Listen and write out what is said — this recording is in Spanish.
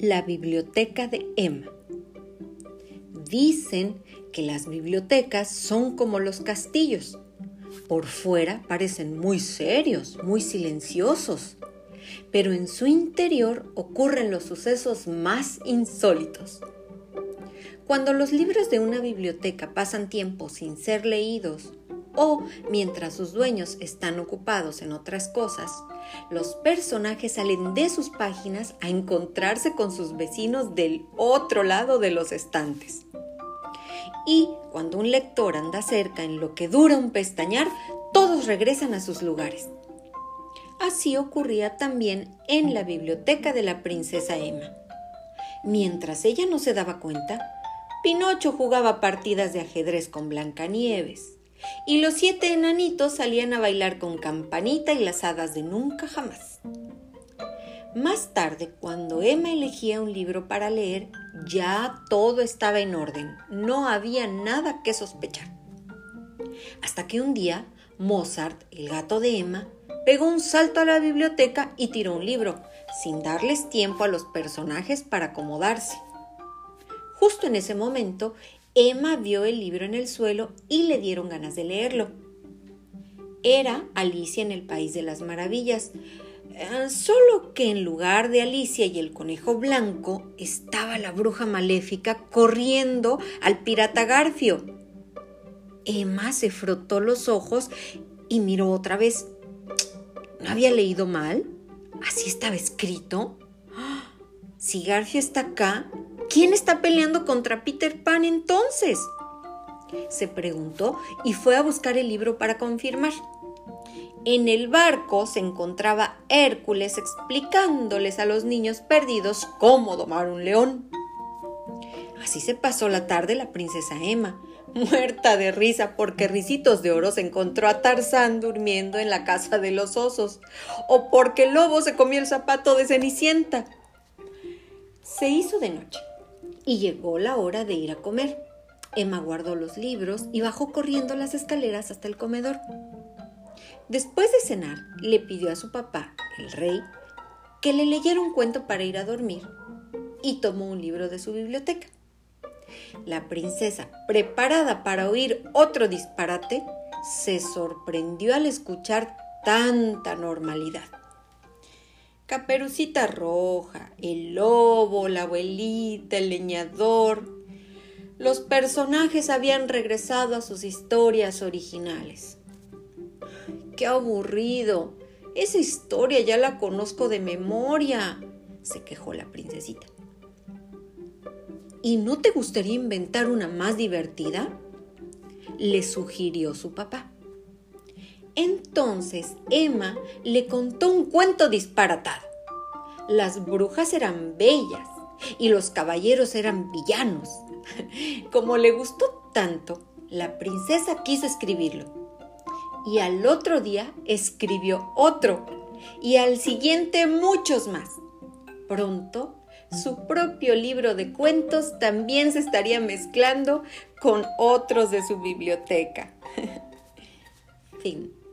La biblioteca de Emma. Dicen que las bibliotecas son como los castillos. Por fuera parecen muy serios, muy silenciosos, pero en su interior ocurren los sucesos más insólitos. Cuando los libros de una biblioteca pasan tiempo sin ser leídos o mientras sus dueños están ocupados en otras cosas, los personajes salen de sus páginas a encontrarse con sus vecinos del otro lado de los estantes. Y cuando un lector anda cerca en lo que dura un pestañar, todos regresan a sus lugares. Así ocurría también en la biblioteca de la princesa Emma. Mientras ella no se daba cuenta, Pinocho jugaba partidas de ajedrez con Blancanieves y los siete enanitos salían a bailar con Campanita y las hadas de nunca jamás. Más tarde, cuando Emma elegía un libro para leer, ya todo estaba en orden, no había nada que sospechar. Hasta que un día, Mozart, el gato de Emma, pegó un salto a la biblioteca y tiró un libro, sin darles tiempo a los personajes para acomodarse. Justo en ese momento, Emma vio el libro en el suelo y le dieron ganas de leerlo. Era Alicia en el País de las Maravillas, eh, solo que en lugar de Alicia y el conejo blanco estaba la bruja maléfica corriendo al pirata Garfio. Emma se frotó los ojos y miró otra vez. ¿No había leído mal? ¿Así estaba escrito? Si Garfio está acá, ¿Quién está peleando contra Peter Pan entonces? Se preguntó y fue a buscar el libro para confirmar. En el barco se encontraba Hércules explicándoles a los niños perdidos cómo domar un león. Así se pasó la tarde la princesa Emma, muerta de risa porque Ricitos de Oro se encontró a Tarzán durmiendo en la casa de los osos, o porque el lobo se comió el zapato de Cenicienta. Se hizo de noche y llegó la hora de ir a comer. Emma guardó los libros y bajó corriendo las escaleras hasta el comedor. Después de cenar, le pidió a su papá, el rey, que le leyera un cuento para ir a dormir y tomó un libro de su biblioteca. La princesa, preparada para oír otro disparate, se sorprendió al escuchar tanta normalidad. Caperucita Roja, el lobo, la abuelita, el leñador. Los personajes habían regresado a sus historias originales. ¡Qué aburrido! Esa historia ya la conozco de memoria, se quejó la princesita. ¿Y no te gustaría inventar una más divertida? le sugirió su papá. Entonces Emma le contó un cuento disparatado. Las brujas eran bellas y los caballeros eran villanos. Como le gustó tanto, la princesa quiso escribirlo. Y al otro día escribió otro y al siguiente muchos más. Pronto, su propio libro de cuentos también se estaría mezclando con otros de su biblioteca. fin.